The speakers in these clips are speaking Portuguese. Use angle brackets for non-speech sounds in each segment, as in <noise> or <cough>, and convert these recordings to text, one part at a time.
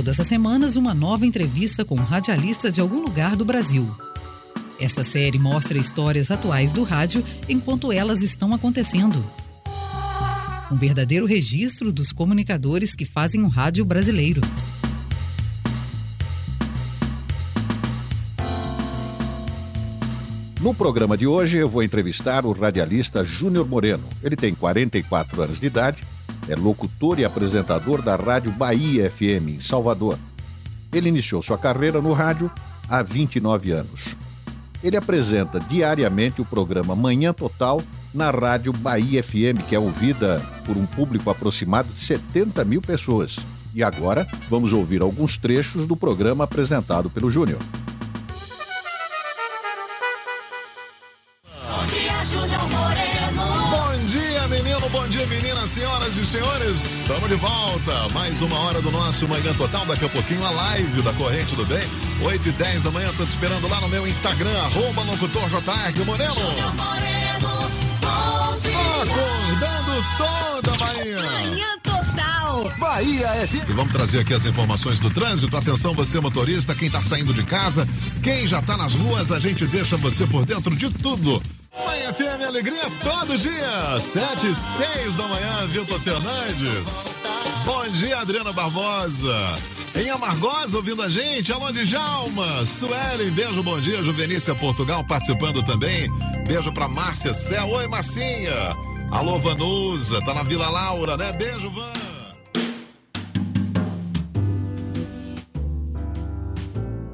Todas as semanas, uma nova entrevista com um radialista de algum lugar do Brasil. Esta série mostra histórias atuais do rádio enquanto elas estão acontecendo. Um verdadeiro registro dos comunicadores que fazem o rádio brasileiro. No programa de hoje, eu vou entrevistar o radialista Júnior Moreno. Ele tem 44 anos de idade, é locutor e apresentador da Rádio Bahia FM, em Salvador. Ele iniciou sua carreira no rádio há 29 anos. Ele apresenta diariamente o programa Manhã Total na Rádio Bahia FM, que é ouvida por um público aproximado de 70 mil pessoas. E agora vamos ouvir alguns trechos do programa apresentado pelo Júnior. Bom dia, meninas, senhoras e senhores. Estamos de volta. Mais uma hora do nosso Manhã Total. Daqui a pouquinho a live da Corrente do Bem. 8 e 10 da manhã. Tô te esperando lá no meu Instagram, arroba locutor JR Moreno. Moreno, bom dia. Acordando toda manhã. Manhã Total. Bahia FM. E vamos trazer aqui as informações do trânsito. Atenção, você motorista, quem tá saindo de casa, quem já tá nas ruas, a gente deixa você por dentro de tudo. Manhã FM Alegria todo dia, 7 e 6 da manhã, Vitor Fernandes. Bom dia, Adriana Barbosa. Em Amargosa, ouvindo a gente, alô Djalma, Suelen, beijo, bom dia, Juvenícia Portugal participando também. Beijo pra Márcia Céu, oi Marcinha. Alô Vanusa, tá na Vila Laura, né? Beijo, Van.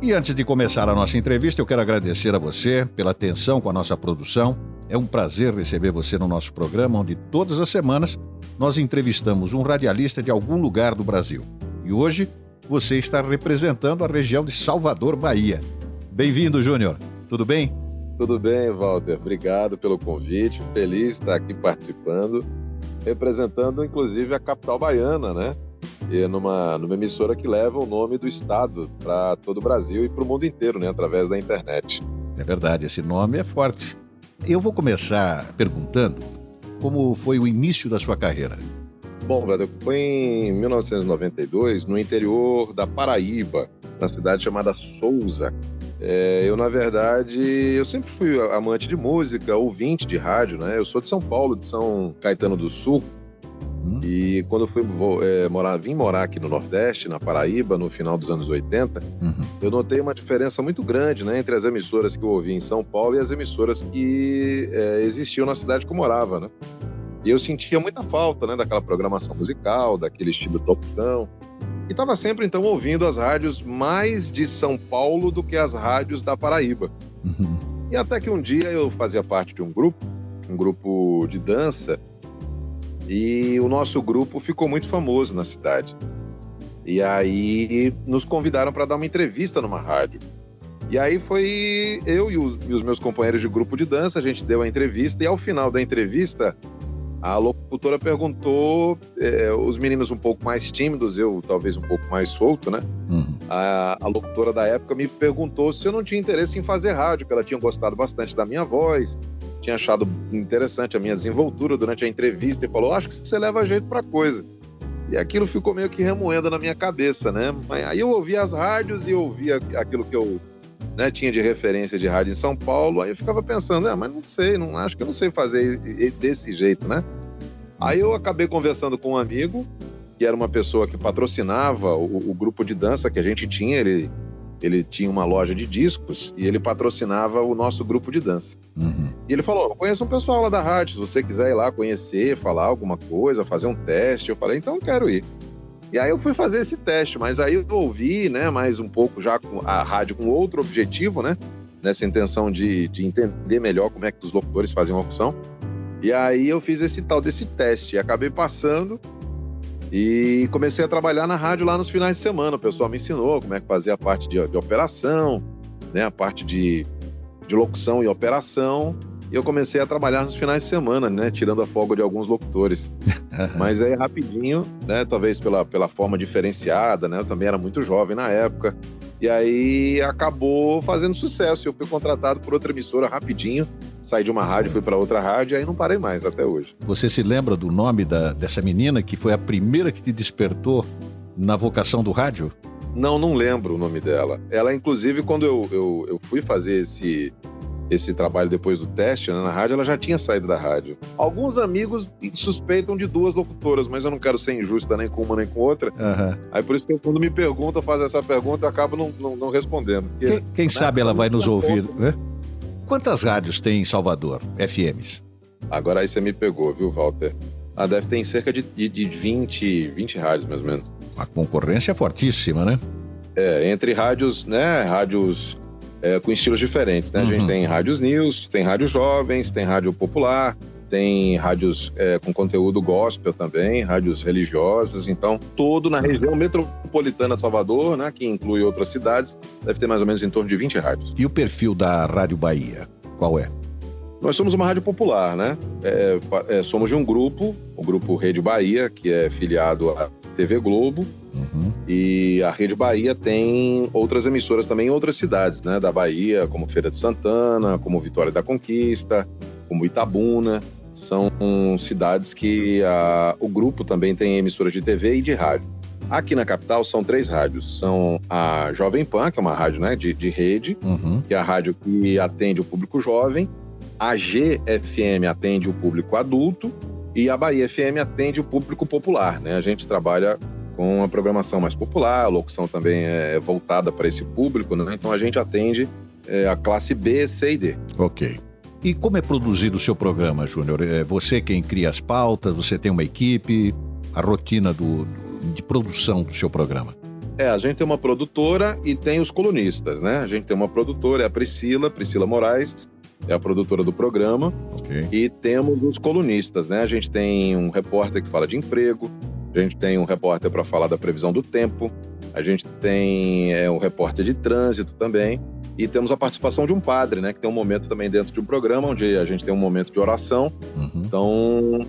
E antes de começar a nossa entrevista, eu quero agradecer a você pela atenção com a nossa produção. É um prazer receber você no nosso programa, onde todas as semanas nós entrevistamos um radialista de algum lugar do Brasil. E hoje você está representando a região de Salvador, Bahia. Bem-vindo, Júnior. Tudo bem? Tudo bem, Walter. Obrigado pelo convite. Feliz de estar aqui participando, representando inclusive a capital baiana, né? Numa, numa emissora que leva o nome do estado para todo o Brasil e para o mundo inteiro, né, através da internet. É verdade, esse nome é forte. Eu vou começar perguntando como foi o início da sua carreira. Bom, velho, foi em 1992, no interior da Paraíba, na cidade chamada Souza. É, eu, na verdade, eu sempre fui amante de música, ouvinte de rádio, né? Eu sou de São Paulo, de São Caetano do Sul, Uhum. E quando eu fui é, morar, vim morar aqui no Nordeste, na Paraíba, no final dos anos 80, uhum. eu notei uma diferença muito grande né, entre as emissoras que eu ouvi em São Paulo e as emissoras que é, existiam na cidade que eu morava. Né? E eu sentia muita falta né, daquela programação musical, daquele estilo topzão. E estava sempre, então, ouvindo as rádios mais de São Paulo do que as rádios da Paraíba. Uhum. E até que um dia eu fazia parte de um grupo, um grupo de dança, e o nosso grupo ficou muito famoso na cidade. E aí nos convidaram para dar uma entrevista numa rádio. E aí foi eu e os, e os, meus companheiros de grupo de dança, a gente deu a entrevista e ao final da entrevista a locutora perguntou, é, os meninos um pouco mais tímidos, eu talvez um pouco mais solto, né? Uhum. A, a, locutora da época me perguntou se eu não tinha interesse em fazer rádio, que ela tinha gostado bastante da minha voz, tinha achado interessante a minha desenvoltura durante a entrevista e falou: Acho que você leva jeito para coisa. E aquilo ficou meio que remoendo na minha cabeça, né? Aí eu ouvia as rádios e ouvia aquilo que eu né, tinha de referência de rádio em São Paulo. Aí eu ficava pensando, é, mas não sei, não acho que eu não sei fazer desse jeito, né? Aí eu acabei conversando com um amigo que era uma pessoa que patrocinava o, o grupo de dança que a gente tinha. Ele ele tinha uma loja de discos e ele patrocinava o nosso grupo de dança. Uhum. E ele falou: Eu conheço um pessoal lá da rádio, se você quiser ir lá conhecer, falar alguma coisa, fazer um teste. Eu falei: Então eu quero ir. E aí eu fui fazer esse teste, mas aí eu ouvi, né, mais um pouco já com a rádio com outro objetivo, né, nessa intenção de, de entender melhor como é que os locutores faziam a opção. E aí eu fiz esse tal desse teste acabei passando e comecei a trabalhar na rádio lá nos finais de semana. O pessoal me ensinou como é que fazia a parte de, de operação, né, a parte de, de locução e operação. E eu comecei a trabalhar nos finais de semana, né, tirando a folga de alguns locutores. <laughs> Mas aí rapidinho, né, talvez pela, pela forma diferenciada, né, eu também era muito jovem na época. E aí acabou fazendo sucesso. Eu fui contratado por outra emissora rapidinho saí de uma rádio, fui para outra rádio e aí não parei mais até hoje. Você se lembra do nome da, dessa menina que foi a primeira que te despertou na vocação do rádio? Não, não lembro o nome dela. Ela, inclusive, quando eu, eu, eu fui fazer esse, esse trabalho depois do teste né, na rádio, ela já tinha saído da rádio. Alguns amigos suspeitam de duas locutoras, mas eu não quero ser injusta nem com uma nem com outra. Uhum. Aí por isso que quando me perguntam, faz essa pergunta, eu acabo não, não, não respondendo. Porque, quem, quem né, sabe ela vai nos ouvir, né? Quantas rádios tem em Salvador, FMs? Agora aí você me pegou, viu, Walter? Ah, deve ter cerca de, de, de 20, 20 rádios, mais ou menos. A concorrência é fortíssima, né? É, entre rádios, né? Rádios é, com estilos diferentes, né? Uhum. A gente uhum. tem rádios news, tem rádios jovens, tem rádio popular, tem rádios é, com conteúdo gospel também, rádios religiosas, então todo na região metropolitana de Salvador, né, que inclui outras cidades, deve ter mais ou menos em torno de 20 rádios. E o perfil da Rádio Bahia, qual é? Nós somos uma rádio popular, né? É, é, somos de um grupo, o grupo Rede Bahia, que é filiado à TV Globo. Uhum. E a Rede Bahia tem outras emissoras também em outras cidades, né? Da Bahia, como Feira de Santana, como Vitória da Conquista, como Itabuna. São cidades que a, o grupo também tem emissoras de TV e de rádio. Aqui na capital são três rádios. São a Jovem Pan, que é uma rádio né, de, de rede, uhum. que é a rádio que atende o público jovem, a GFM atende o público adulto e a Bahia FM atende o público popular, né? A gente trabalha com a programação mais popular, a locução também é voltada para esse público, né? Então a gente atende é, a classe B, C e D. Ok. E como é produzido o seu programa, Júnior? É você quem cria as pautas, você tem uma equipe, a rotina do, de produção do seu programa? É, a gente tem uma produtora e tem os colunistas, né? A gente tem uma produtora, é a Priscila, Priscila Moraes, é a produtora do programa. Okay. E temos os colunistas, né? A gente tem um repórter que fala de emprego, a gente tem um repórter para falar da previsão do tempo, a gente tem é, um repórter de trânsito também. E temos a participação de um padre, né? Que tem um momento também dentro de um programa onde a gente tem um momento de oração. Uhum. Então,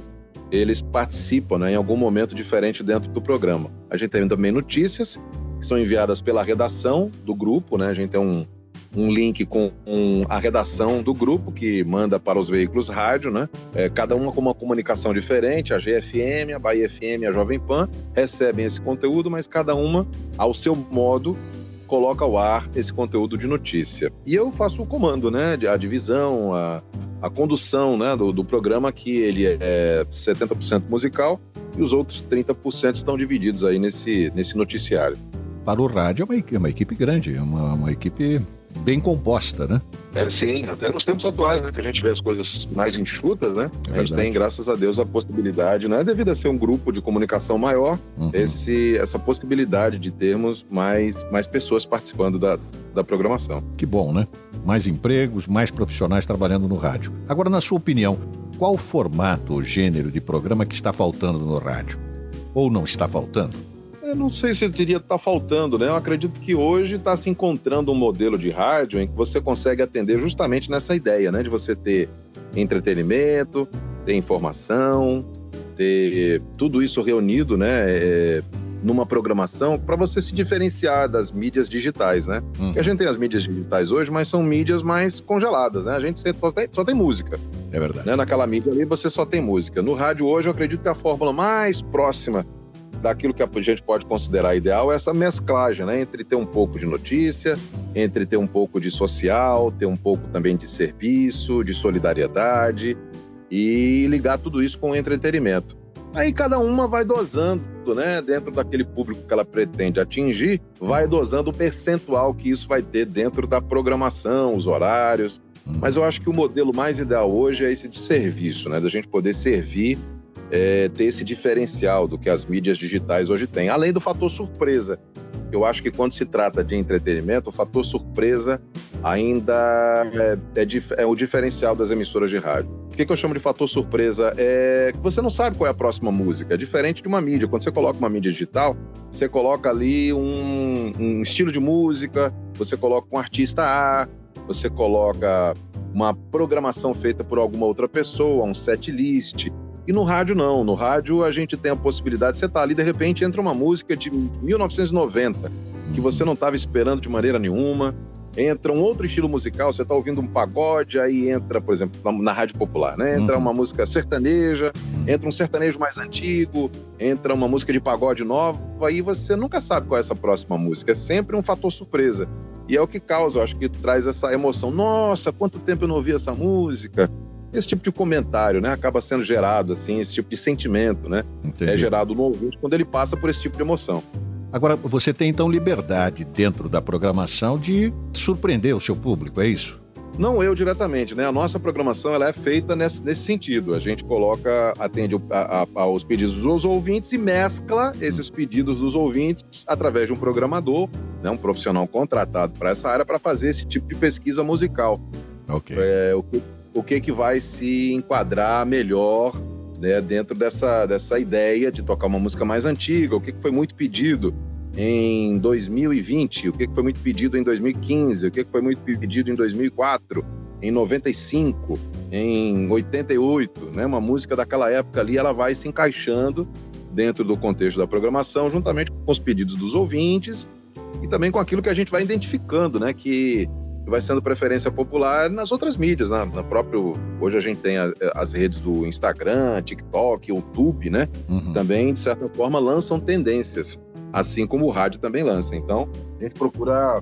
eles participam né, em algum momento diferente dentro do programa. A gente tem também notícias que são enviadas pela redação do grupo, né? A gente tem um, um link com um, a redação do grupo que manda para os veículos rádio, né? É, cada uma com uma comunicação diferente, a GFM, a Bahia FM, a Jovem Pan recebem esse conteúdo, mas cada uma ao seu modo coloca ao ar esse conteúdo de notícia. E eu faço o comando, né? A divisão, a, a condução né, do, do programa, que ele é 70% musical e os outros 30% estão divididos aí nesse, nesse noticiário. Para o rádio é uma, é uma equipe grande, é uma, uma equipe bem composta, né? É, sim, até nos tempos atuais, né, que a gente vê as coisas mais enxutas, né? É a gente tem, graças a Deus, a possibilidade, né, devido a ser um grupo de comunicação maior, uhum. esse, essa possibilidade de termos mais, mais pessoas participando da, da programação. Que bom, né? Mais empregos, mais profissionais trabalhando no rádio. Agora, na sua opinião, qual o formato ou gênero de programa que está faltando no rádio? Ou não está faltando? Eu não sei se eu diria estar tá faltando, né? Eu acredito que hoje está se encontrando um modelo de rádio em que você consegue atender justamente nessa ideia, né? De você ter entretenimento, ter informação, ter tudo isso reunido, né? É, numa programação para você se diferenciar das mídias digitais, né? Hum. A gente tem as mídias digitais hoje, mas são mídias mais congeladas, né? A gente só tem, só tem música. É verdade. Né? Naquela mídia ali você só tem música. No rádio hoje eu acredito que a fórmula mais próxima daquilo que a gente pode considerar ideal é essa mesclagem, né? Entre ter um pouco de notícia, entre ter um pouco de social, ter um pouco também de serviço, de solidariedade e ligar tudo isso com entretenimento. Aí cada uma vai dosando, né? Dentro daquele público que ela pretende atingir, vai dosando o percentual que isso vai ter dentro da programação, os horários. Mas eu acho que o modelo mais ideal hoje é esse de serviço, né? Da gente poder servir é, ter esse diferencial do que as mídias digitais hoje têm, além do fator surpresa. Eu acho que quando se trata de entretenimento, o fator surpresa ainda é, é, é o diferencial das emissoras de rádio. O que, que, eu chamo de fator surpresa? É que você não sabe qual é a próxima música. É diferente de uma mídia. Quando você coloca uma mídia digital, você coloca ali um, um estilo de música, você coloca um artista A, você coloca uma programação feita por alguma outra pessoa, um set list. E no rádio não. No rádio a gente tem a possibilidade, você tá ali, de repente entra uma música de 1990, que você não estava esperando de maneira nenhuma. Entra um outro estilo musical, você está ouvindo um pagode, aí entra, por exemplo, na, na rádio popular, né? Entra uhum. uma música sertaneja, Entra um sertanejo mais antigo, entra uma música de pagode nova, e você nunca sabe qual é essa próxima música. É sempre um fator surpresa. E é o que causa, eu acho que traz essa emoção. Nossa, quanto tempo eu não ouvi essa música? Esse tipo de comentário, né? Acaba sendo gerado, assim, esse tipo de sentimento, né? Entendi. É gerado no ouvinte quando ele passa por esse tipo de emoção. Agora, você tem então liberdade dentro da programação de surpreender o seu público, é isso? Não eu diretamente, né? A nossa programação ela é feita nesse, nesse sentido. A gente coloca, atende a, a, aos pedidos dos ouvintes e mescla esses pedidos dos ouvintes através de um programador, né? um profissional contratado para essa área, para fazer esse tipo de pesquisa musical. Ok. É, o, que, o que, que vai se enquadrar melhor né, dentro dessa, dessa ideia de tocar uma música mais antiga, o que, que foi muito pedido em 2020, o que, que foi muito pedido em 2015, o que, que foi muito pedido em 2004, em 95, em 88, né, uma música daquela época ali, ela vai se encaixando dentro do contexto da programação, juntamente com os pedidos dos ouvintes e também com aquilo que a gente vai identificando, né, que vai sendo preferência popular nas outras mídias, né? na próprio hoje a gente tem a, as redes do Instagram, TikTok, YouTube, né? Uhum. Também de certa forma lançam tendências, assim como o rádio também lança. Então a gente procura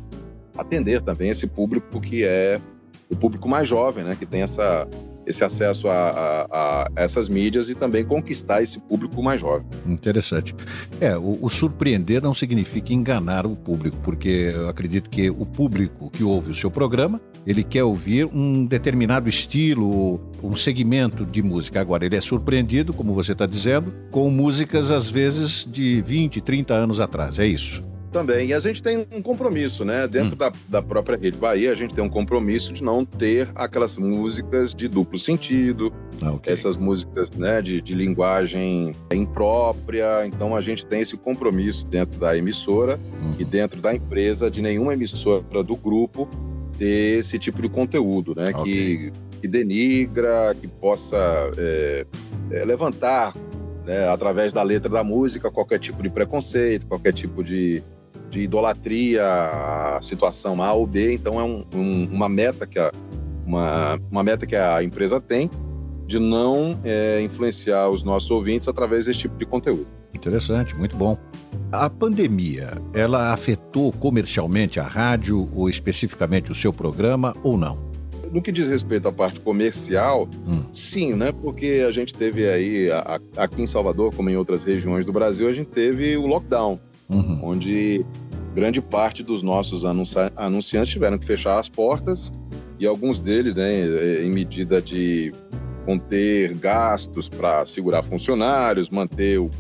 atender também esse público que é o público mais jovem, né? Que tem essa esse acesso a, a, a, essas mídias e também conquistar esse público mais jovem. Interessante. É, o, o, surpreender não significa enganar o público, porque eu acredito que o público que ouve o seu programa, ele quer ouvir um determinado estilo, um segmento de música. Agora, ele é surpreendido, como você está dizendo, com músicas às vezes de 20, 30 anos atrás. É isso também. E a gente tem um compromisso, né? Dentro hum. da, da própria Rede Bahia, a gente tem um compromisso de não ter aquelas músicas de duplo sentido, ah, okay. essas músicas né, de, de linguagem imprópria. Então a gente tem esse compromisso dentro da emissora hum. e dentro da empresa de nenhuma emissora do grupo ter esse tipo de conteúdo, né? Okay. Que, que denigra, que possa é, é, levantar né, através da letra da música, qualquer tipo de preconceito, qualquer tipo de, de idolatria à situação A ou B. Então é um, um, uma meta que a, uma, uma meta que a empresa tem de não é, influenciar os nossos ouvintes através desse tipo de conteúdo. Interessante, muito bom. A pandemia, ela afetou comercialmente a rádio ou especificamente o seu programa ou não? No que diz respeito à parte comercial, hum. sim, né? Porque a gente teve aí, aqui em Salvador, como em outras regiões do Brasil, a gente teve o lockdown, uhum. onde grande parte dos nossos anunciantes tiveram que fechar as portas e alguns deles, né, em medida de conter gastos para segurar funcionários, manter o,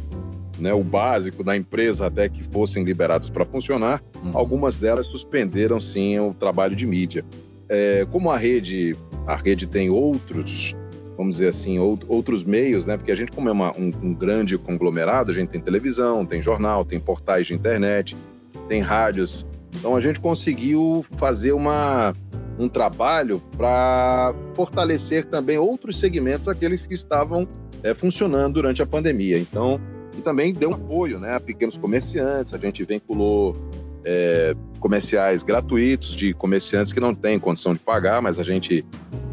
né, o básico da empresa até que fossem liberados para funcionar, uhum. algumas delas suspenderam sim o trabalho de mídia. É, como a rede, a rede tem outros, vamos dizer assim, outros meios, né? Porque a gente, como é uma, um, um grande conglomerado, a gente tem televisão, tem jornal, tem portais de internet, tem rádios. Então a gente conseguiu fazer uma, um trabalho para fortalecer também outros segmentos, aqueles que estavam é, funcionando durante a pandemia. Então, e também deu um apoio né, a pequenos comerciantes, a gente vinculou é, comerciais gratuitos de comerciantes que não têm condição de pagar, mas a gente,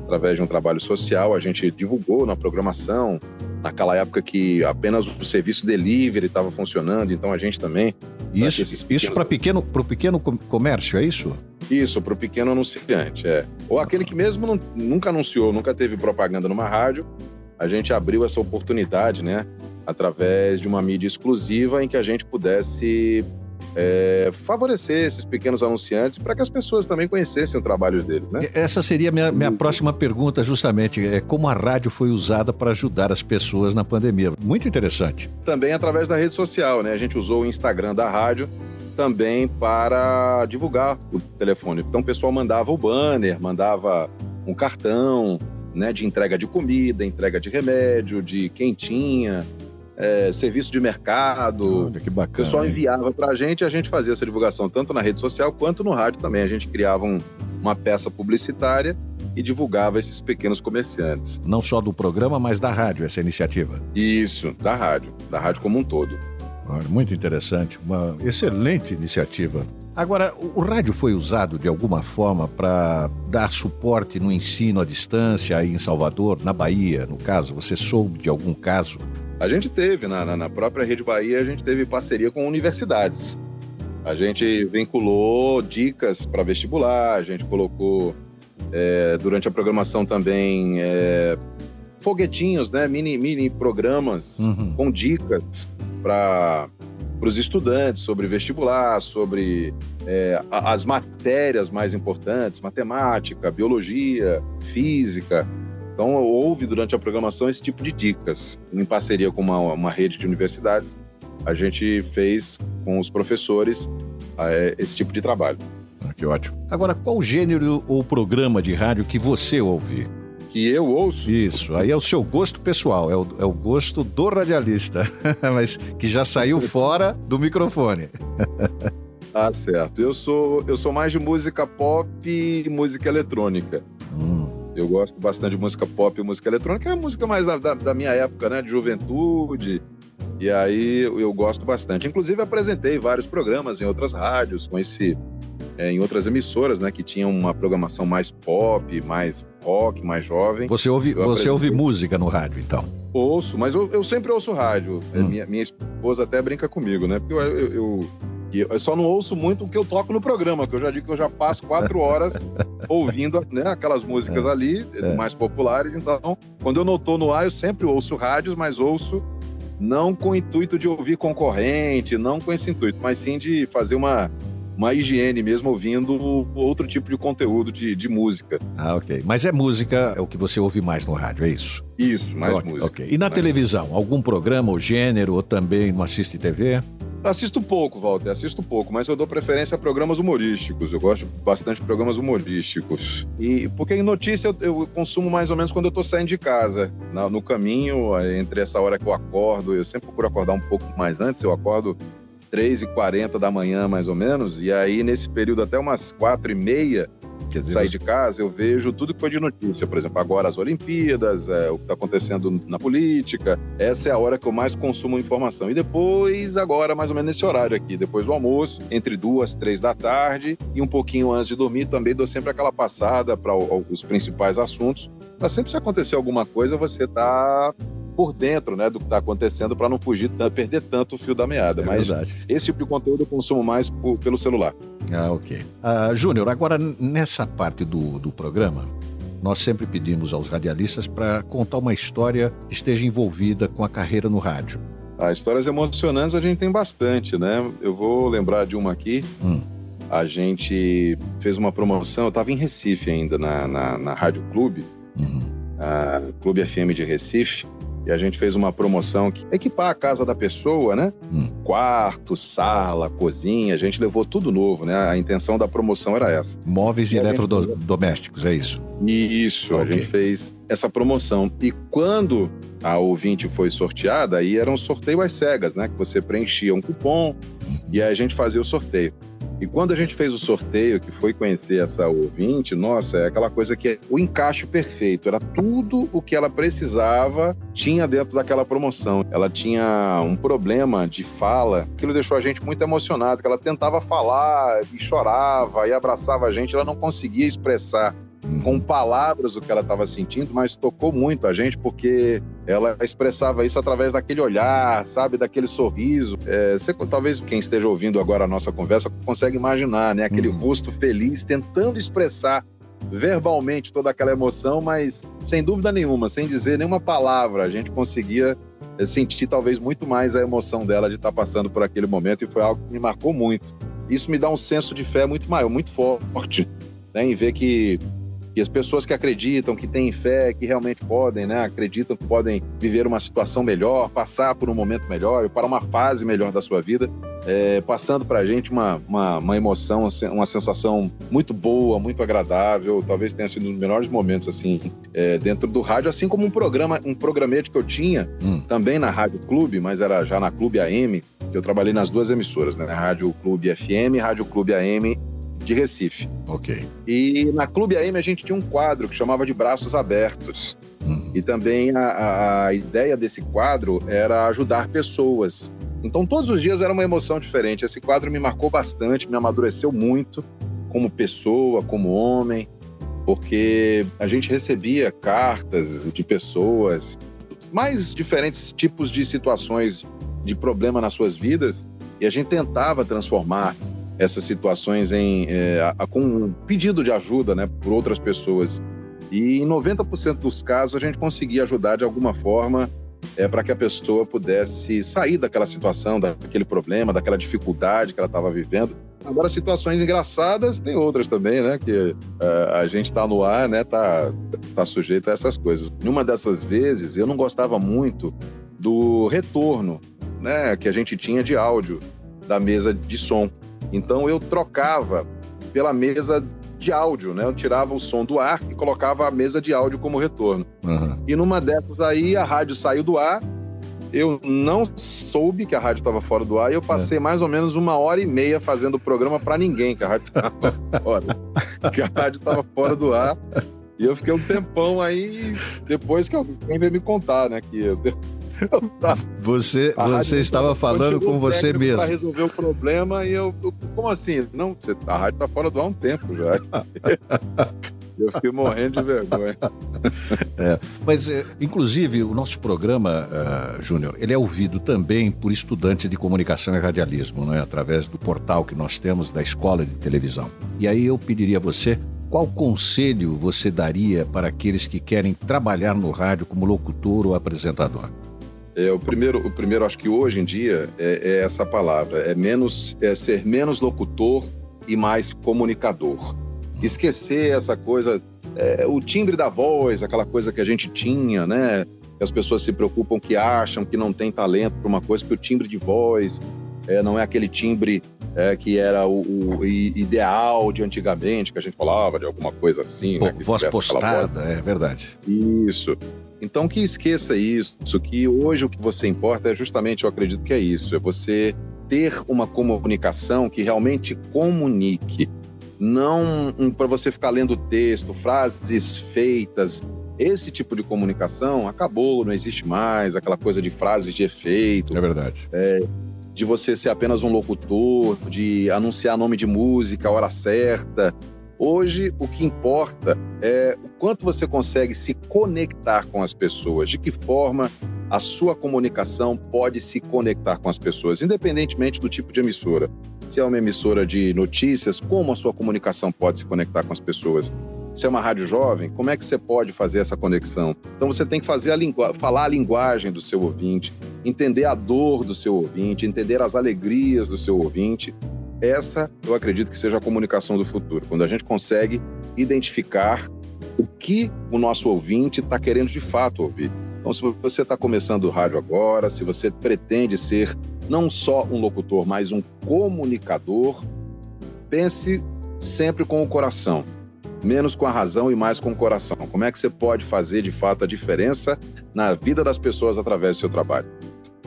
através de um trabalho social, a gente divulgou na programação, naquela época que apenas o serviço delivery estava funcionando, então a gente também isso, pequenos... isso para pequeno, o pequeno comércio, é isso? Isso, para o pequeno anunciante, é. Ou aquele que mesmo não, nunca anunciou, nunca teve propaganda numa rádio, a gente abriu essa oportunidade, né? Através de uma mídia exclusiva em que a gente pudesse é, favorecer esses pequenos anunciantes para que as pessoas também conhecessem o trabalho deles. Né? Essa seria a minha, minha próxima pergunta, justamente. É como a rádio foi usada para ajudar as pessoas na pandemia. Muito interessante. Também através da rede social, né? A gente usou o Instagram da rádio também para divulgar o telefone. Então o pessoal mandava o banner, mandava um cartão, né, de entrega de comida, entrega de remédio, de quentinha, é, serviço de mercado. Olha, que bacana. O pessoal enviava para a gente e a gente fazia essa divulgação tanto na rede social quanto no rádio também. A gente criava um, uma peça publicitária e divulgava esses pequenos comerciantes. Não só do programa, mas da rádio, essa iniciativa. Isso, da rádio, da rádio como um todo. Olha, muito interessante, uma excelente iniciativa. Agora, o rádio foi usado de alguma forma para dar suporte no ensino à distância aí em Salvador, na Bahia, no caso? Você soube de algum caso? A gente teve, na, na própria Rede Bahia, a gente teve parceria com universidades. A gente vinculou dicas para vestibular, a gente colocou é, durante a programação também é, foguetinhos, né, mini, mini programas uhum. com dicas para os estudantes sobre vestibular, sobre é, as matérias mais importantes, matemática, biologia, física. Então, houve durante a programação esse tipo de dicas. Em parceria com uma, uma rede de universidades, a gente fez com os professores é, esse tipo de trabalho. Ah, que ótimo. Agora, qual gênero ou programa de rádio que você ouve? que eu ouço. Isso, aí é o seu gosto pessoal, é o, é o gosto do radialista, <laughs> mas que já saiu fora do microfone. <laughs> ah, certo. Eu sou, eu sou mais de música pop e música eletrônica. Hum. Eu gosto bastante de música pop e música eletrônica, é a música mais da, da, da minha época, né? De juventude. E aí eu gosto bastante. Inclusive apresentei vários programas em outras rádios com esse é, em outras emissoras, né, que tinham uma programação mais pop, mais rock, mais jovem. Você ouve, você ouve música no rádio, então? Ouço, mas eu, eu sempre ouço rádio. É, hum. Minha, minha esposa até brinca comigo, né? Porque eu, eu, eu, eu, só não ouço muito o que eu toco no programa, que eu já digo que eu já passo quatro horas <laughs> ouvindo né, aquelas músicas é. ali, é. mais populares. Então, quando eu não estou no ar, eu sempre ouço rádios, mas ouço não com o intuito de ouvir concorrente, não com esse intuito, mas sim de fazer uma uma higiene mesmo ouvindo outro tipo de conteúdo de, de música. Ah, ok. Mas é música, é o que você ouve mais no rádio, é isso? Isso, mais okay, música. Ok. E na mais televisão, música. algum programa ou gênero, ou também não assiste TV? Assisto pouco, Walter, assisto pouco, mas eu dou preferência a programas humorísticos. Eu gosto bastante de programas humorísticos. E porque em notícia eu, eu consumo mais ou menos quando eu tô saindo de casa. Na, no caminho, entre essa hora que eu acordo, eu sempre procuro acordar um pouco mais antes, eu acordo 3h40 da manhã, mais ou menos, e aí nesse período até umas 4h30, sair de casa, eu vejo tudo que foi de notícia. Por exemplo, agora as Olimpíadas, é, o que está acontecendo na política. Essa é a hora que eu mais consumo informação. E depois, agora, mais ou menos nesse horário aqui, depois do almoço, entre duas, três da tarde e um pouquinho antes de dormir, também dou sempre aquela passada para os principais assuntos. Para sempre se acontecer alguma coisa, você tá por dentro né, do que está acontecendo para não fugir, perder tanto o fio da meada. É Mas verdade. esse tipo de conteúdo eu consumo mais por, pelo celular. Ah, ok. Uh, Júnior, agora nessa parte do, do programa, nós sempre pedimos aos radialistas para contar uma história que esteja envolvida com a carreira no rádio. Ah, histórias emocionantes a gente tem bastante, né? Eu vou lembrar de uma aqui. Hum. A gente fez uma promoção, eu estava em Recife ainda, na, na, na Rádio Clube, uhum. a Clube FM de Recife, e a gente fez uma promoção que equipar a casa da pessoa, né? Hum. Quarto, sala, cozinha, a gente levou tudo novo, né? A intenção da promoção era essa. Móveis e, eletrodomésticos, é isso? Isso, okay. a gente fez essa promoção. E quando a ouvinte foi sorteada, aí era um sorteio às cegas, né? Que você preenchia um cupom uhum. e aí a gente fazia o sorteio. E quando a gente fez o sorteio, que foi conhecer essa ouvinte, nossa, é aquela coisa que é o encaixe perfeito. Era tudo o que ela precisava, tinha dentro daquela promoção. Ela tinha um problema de fala, aquilo deixou a gente muito emocionado, que ela tentava falar e chorava e abraçava a gente, ela não conseguia expressar com palavras o que ela estava sentindo, mas tocou muito a gente porque ela expressava isso através daquele olhar, sabe, daquele sorriso. É, você, talvez quem esteja ouvindo agora a nossa conversa consegue imaginar, né, aquele uhum. rosto feliz tentando expressar verbalmente toda aquela emoção, mas sem dúvida nenhuma, sem dizer nenhuma palavra, a gente conseguia é, sentir talvez muito mais a emoção dela de estar passando por aquele momento e foi algo que me marcou muito. Isso me dá um senso de fé muito maior, muito forte, né, em ver que e as pessoas que acreditam, que têm fé, que realmente podem, né, acreditam que podem viver uma situação melhor, passar por um momento melhor, para uma fase melhor da sua vida, é, passando para a gente uma, uma, uma, emoção, uma sensação muito boa, muito agradável. Talvez tenha sido um dos melhores momentos assim é, dentro do rádio, assim como um programa, um programete que eu tinha hum. também na Rádio Clube, mas era já na Clube AM. Que eu trabalhei nas duas emissoras, né? Rádio Clube FM, Rádio Clube AM de Recife. Ok. E na Clube AM a gente tinha um quadro que chamava de Braços Abertos. Uhum. E também a, a, ideia desse quadro era ajudar pessoas. Então todos os dias era uma emoção diferente. Esse quadro me marcou bastante, me amadureceu muito como pessoa, como homem, porque a gente recebia cartas de pessoas mais diferentes tipos de situações de problema nas suas vidas e a gente tentava transformar essas situações em é, a, com um pedido de ajuda, né, por outras pessoas. E em 90% dos casos a gente conseguia ajudar de alguma forma é, para que a pessoa pudesse sair daquela situação, daquele problema, daquela dificuldade que ela estava vivendo. Agora, situações engraçadas tem outras também, né? Que é, a gente está no ar, né? Tá, tá sujeito a essas coisas. Numa dessas vezes, eu não gostava muito do retorno, né? Que a gente tinha de áudio da mesa de som. Então eu trocava pela mesa de áudio, né? Eu tirava o som do ar e colocava a mesa de áudio como retorno. Uhum. E numa dessas aí a rádio saiu do ar, eu não soube que a rádio estava fora do ar e eu passei é. mais ou menos uma hora e meia fazendo o programa para ninguém, que a rádio estava <laughs> fora. que a rádio estava fora do ar. E eu fiquei um tempão aí, depois que alguém veio me contar, né? Que eu você, você estava falando com você mesmo. Para resolver o problema e eu, eu, como assim? Não, você, a rádio está fora do ar há um tempo já. <laughs> Eu fiquei morrendo de vergonha. É, mas, é, inclusive, o nosso programa, uh, Júnior, ele é ouvido também por estudantes de comunicação e radialismo, né? através do portal que nós temos da Escola de Televisão. E aí eu pediria a você qual conselho você daria para aqueles que querem trabalhar no rádio como locutor ou apresentador? É, o primeiro, o primeiro, acho que hoje em dia é, é essa palavra, é menos, é ser menos locutor e mais comunicador. Esquecer essa coisa, é, o timbre da voz, aquela coisa que a gente tinha, né? As pessoas se preocupam, que acham que não tem talento para uma coisa, que o timbre de voz é, não é aquele timbre é, que era o, o, ideal de antigamente, que a gente falava de alguma coisa assim. Pô, né, voz postada, voz. é verdade. Isso. Então que esqueça isso, que hoje o que você importa é justamente, eu acredito que é isso, é você ter uma comunicação que realmente comunique, não um, para você ficar lendo texto, frases feitas. Esse tipo de comunicação acabou, não existe mais, aquela coisa de frases de efeito. É verdade. É, de você ser apenas um locutor, de anunciar nome de música, a hora certa. Hoje, o que importa é o quanto você consegue se conectar com as pessoas, de que forma a sua comunicação pode se conectar com as pessoas, independentemente do tipo de emissora. Se é uma emissora de notícias, como a sua comunicação pode se conectar com as pessoas? Se é uma rádio jovem, como é que você pode fazer essa conexão? Então você tem que fazer a falar a linguagem do seu ouvinte, entender a dor do seu ouvinte, entender as alegrias do seu ouvinte essa, eu acredito que seja a comunicação do futuro, quando a gente consegue identificar o que o nosso ouvinte está querendo de fato ouvir. Então, se você está começando o rádio agora, se você pretende ser não só um locutor, mas um comunicador, pense sempre com o coração, menos com a razão e mais com o coração. Como é que você pode fazer de fato a diferença na vida das pessoas através do seu trabalho?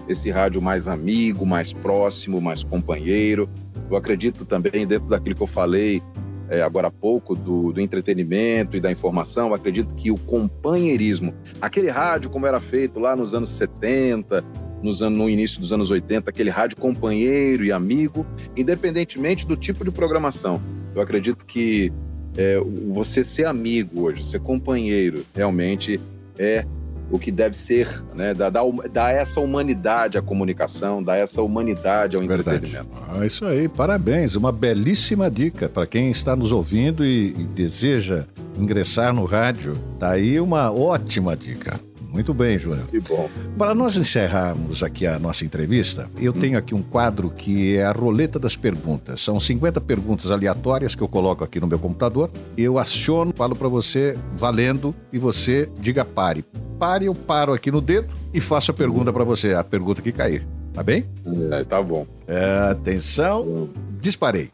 Esse rádio mais amigo, mais próximo, mais companheiro, eu acredito também, dentro daquilo que eu falei é, agora há pouco, do, do, entretenimento e da informação, acredito que o companheirismo, aquele rádio como era feito lá nos anos 70, nos no início dos anos 80, aquele rádio companheiro e amigo, independentemente do tipo de programação. Eu acredito que é, você ser amigo hoje, ser companheiro, realmente é o que deve ser, né? Dar, dar, essa humanidade à comunicação, dar essa humanidade ao Verdade. entretenimento. Ah, isso aí, parabéns. Uma belíssima dica para quem está nos ouvindo e, e deseja ingressar no rádio. Tá aí uma ótima dica. Muito bem, Júnior. Que bom. Para nós encerrarmos aqui a nossa entrevista, eu hum. tenho aqui um quadro que é a roleta das perguntas. São 50 perguntas aleatórias que eu coloco aqui no meu computador. Eu aciono, falo para você valendo e você diga pare. Pare, eu paro aqui no dedo e faço a pergunta para você, a pergunta que cair. Tá bem? É, tá bom. É, atenção, disparei.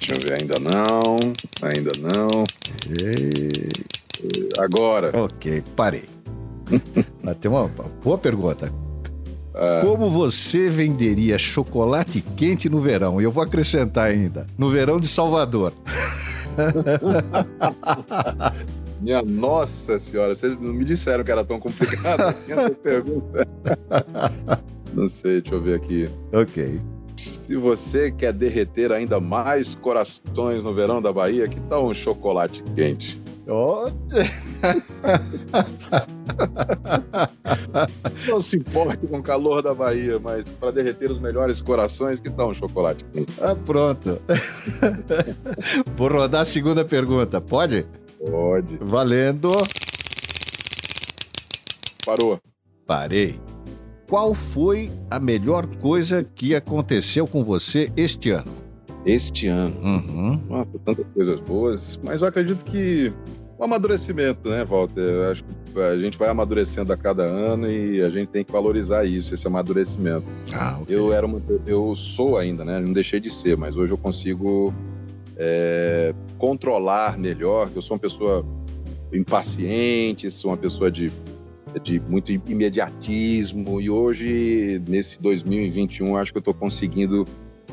Deixa eu ver, ainda não, ainda não. E... Agora. Ok, parei. <laughs> Tem uma boa pergunta. Ah. Como você venderia chocolate quente no verão? E eu vou acrescentar ainda, no verão de Salvador. <laughs> Minha nossa senhora, vocês não me disseram que era tão complicado <laughs> assim essa pergunta. Não sei, deixa eu ver aqui. Ok. Se você quer derreter ainda mais corações no verão da Bahia, que tal um chocolate quente? Oh. Não se importe com o calor da Bahia, mas para derreter os melhores corações, que tal um chocolate quente? Ah, pronto. Vou rodar a segunda pergunta, pode? Pode. Valendo. Parou. Parei. Qual foi a melhor coisa que aconteceu com você este ano? Este ano. Uhum. Nossa, tantas coisas boas, mas eu acredito que o amadurecimento, né, Walter? Eu acho que a gente vai amadurecendo a cada ano e a gente tem que valorizar isso, esse amadurecimento. Ah, okay. Eu era uma, eu sou ainda, né? Não deixei de ser, mas hoje eu consigo é, controlar melhor. Eu sou uma pessoa impaciente, sou uma pessoa de de muito imediatismo e hoje nesse 2021 acho que eu estou conseguindo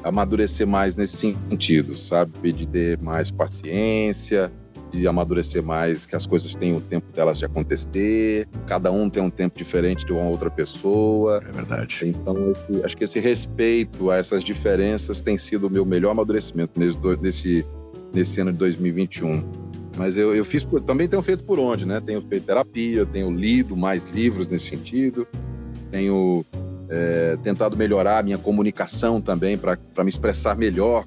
amadurecer mais nesse sentido, sabe, de ter mais paciência, de amadurecer mais, que as coisas têm o tempo delas de acontecer, cada um tem um tempo diferente de uma outra pessoa. É verdade. Então, esse, acho que esse respeito a essas diferenças tem sido o meu melhor amadurecimento nesse, nesse, nesse ano de 2021. Mas eu, eu fiz por, também tenho feito por onde, né? Tenho feito terapia, tenho lido mais livros nesse sentido, tenho é, tentado melhorar a minha comunicação também para me expressar melhor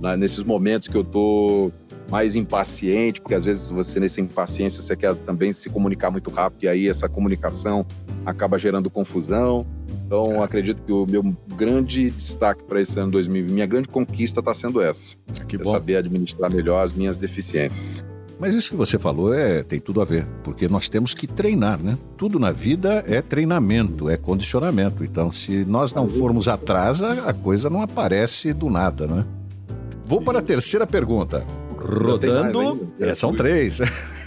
né, nesses momentos que eu estou mais impaciente, porque às vezes você nessa impaciência você quer também se comunicar muito rápido e aí essa comunicação acaba gerando confusão. Então, acredito que o meu grande destaque para esse ano 2020, minha grande conquista está sendo essa. Que é bom. saber administrar melhor as minhas deficiências. Mas isso que você falou é, tem tudo a ver, porque nós temos que treinar, né? Tudo na vida é treinamento, é condicionamento. Então, se nós não formos atrás, a coisa não aparece do nada, né? Vou para a terceira pergunta. Rodando. É, são três.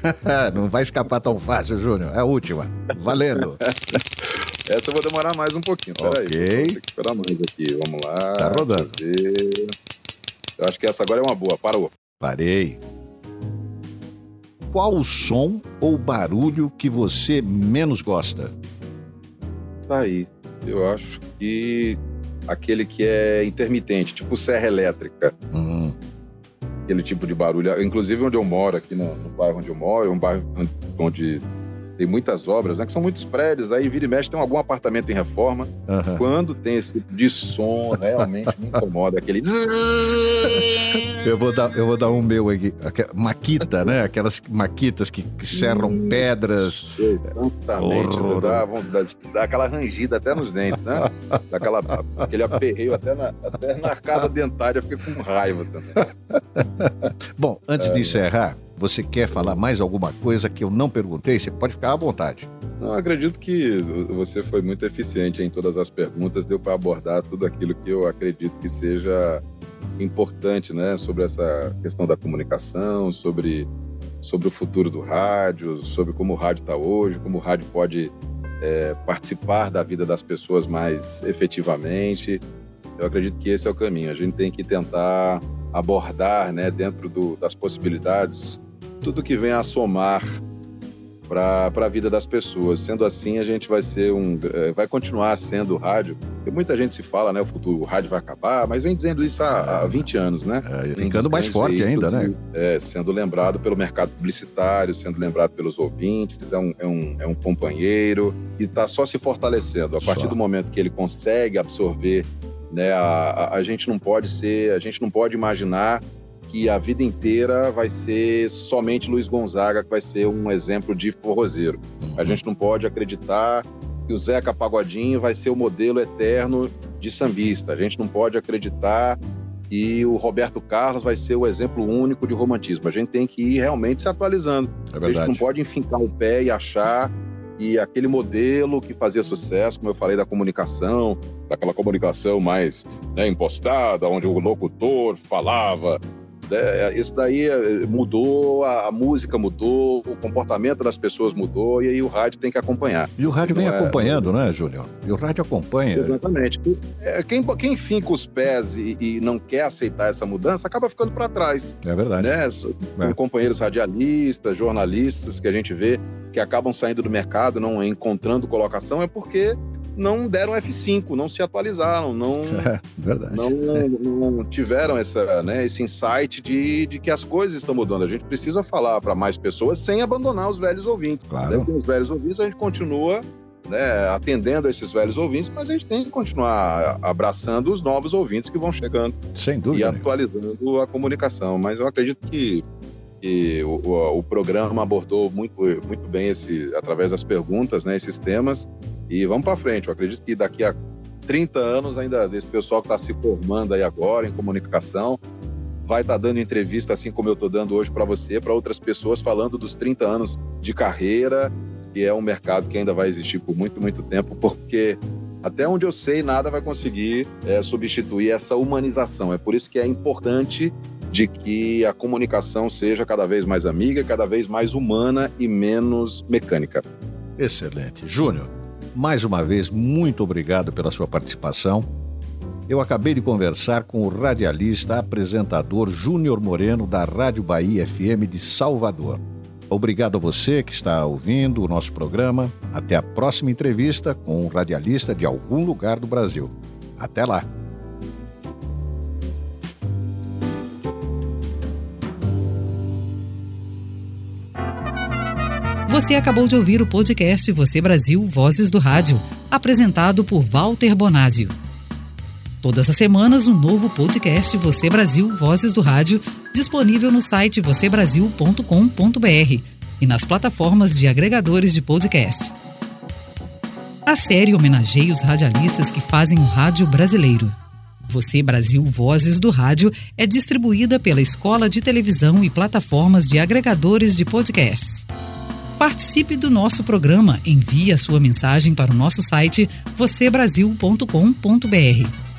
<laughs> não vai escapar tão fácil, Júnior. É a última. Valendo. <laughs> Essa eu vou demorar mais um pouquinho. Peraí. Ok. Vou ter que esperar mais aqui. Vamos lá. Tá rodando. Eu acho que essa agora é uma boa. Parou. Parei. Qual o som ou barulho que você menos gosta? Tá aí. Eu acho que aquele que é intermitente, tipo serra elétrica. Hum, Aquele tipo de barulho. Inclusive onde eu moro, aqui no, no bairro onde eu moro, é um bairro onde tem muitas obras, né? Que são muitos prédios. Aí vira e mexe, tem algum apartamento em reforma. Quando tem esse tipo de som, realmente me incomoda. Aquele. <laughs> Eu vou dar, eu vou dar um meu aqui. Maquita, né? Aquelas maquitas que, que serram pedras. Exatamente. Dá, vontade- dá aquela rangida até nos dentes, né? Dá aquela, aquele aperreio até na, até na arcada dentária. Eu fiquei com raiva também. <laughs> Bom, antes de encerrar, você quer falar mais alguma coisa que eu não perguntei? Você pode ficar à vontade. Eu acredito que você foi muito eficiente em todas as perguntas, deu para abordar tudo aquilo que eu acredito que seja importante, né, sobre essa questão da comunicação, sobre, sobre o futuro do rádio, sobre como o rádio está hoje, como o rádio pode é, participar da vida das pessoas mais efetivamente. Eu acredito que esse é o caminho. A gente tem que tentar abordar, né, dentro do, das possibilidades, tudo que vem a somar para a vida das pessoas. Sendo assim, a gente vai ser um, eh, vai continuar sendo rádio. Porque muita gente se fala, né, o futuro, o rádio vai acabar, mas vem dizendo isso há, há 20 anos, né? É, ficando mais forte ainda, né? É, sendo lembrado pelo mercado publicitário, sendo lembrado pelos ouvintes, é um, é um, é um companheiro e está só se fortalecendo. A partir Só. do momento que ele consegue absorver, né, a, a, a gente não pode ser, a gente não pode imaginar que a vida inteira vai ser somente Luiz Gonzaga que vai ser um exemplo de forrozeiro. A gente não pode acreditar que o Zeca Pagodinho vai ser o modelo eterno de sambista. A gente não pode acreditar que o Roberto Carlos vai ser o exemplo único de romantismo. A gente tem que ir realmente se atualizando. É A gente não verdade. pode enfincar o pé e achar que aquele modelo que fazia sucesso, como eu falei da comunicação, daquela comunicação mais né, impostada, onde o locutor falava. Né, Isso daí eh, mudou, a, a música mudou, o comportamento das pessoas mudou e aí o rádio tem que acompanhar. E o rádio vem Não é- acompanhando, né, Júnior? E o rádio acompanha. Exatamente. É, Quem, quem finca os pés e, e não quer aceitar essa mudança acaba ficando para trás. É verdade. né? Com companheiros radialistas, jornalistas que a gente vê que acabam saindo do mercado, não encontrando colocação, é porque não deram F5, não se atualizaram, não, <laughs> É, não, não tiveram essa, né, esse insight de, de que as coisas estão mudando. A gente precisa falar para mais pessoas sem abandonar os velhos ouvintes. Claro. Né? Os velhos ouvintes, a gente continua né, atendendo a esses velhos ouvintes, mas a gente tem que continuar abraçando os novos ouvintes que vão chegando Sem e dúvida. nenhuma. atualizando a comunicação. Mas eu acredito que, que o, o- o programa abordou muito, muito bem esse, através das perguntas, né, esses temas. E vamos para frente. Eu acredito que daqui a 30 anos, ainda desse pessoal que está se formando aí agora em comunicação, vai estar dando entrevista, assim como eu estou dando hoje para você, para outras pessoas, falando dos 30 anos de carreira, que é um mercado que ainda vai existir por muito, muito tempo, porque até onde eu sei, nada vai conseguir é, substituir essa humanização. É por isso que é importante de que a comunicação seja cada vez mais amiga, cada vez mais humana e menos mecânica. Excelente. Júnior, mais uma vez, muito obrigado pela sua participação. Eu acabei de conversar com o radialista, apresentador Júnior Moreno, da Rádio Bahia FM de Salvador. Obrigado a você que está ouvindo o nosso programa. Até a próxima entrevista com um radialista de algum lugar do Brasil. Até lá! Você acabou de ouvir o podcast Você Brasil Vozes do Rádio, apresentado por Walter Bonásio. Todas as semanas, um novo podcast Você Brasil Vozes do Rádio, disponível no site vocêbrasil.com.br e nas plataformas de agregadores de podcast. A série homenageia os radialistas que fazem o rádio brasileiro. Você Brasil Vozes do Rádio é distribuída pela Escola de Televisão e plataformas de agregadores de podcasts. Participe do nosso programa. Envie a sua mensagem para o nosso site vocêbrasil.com.br.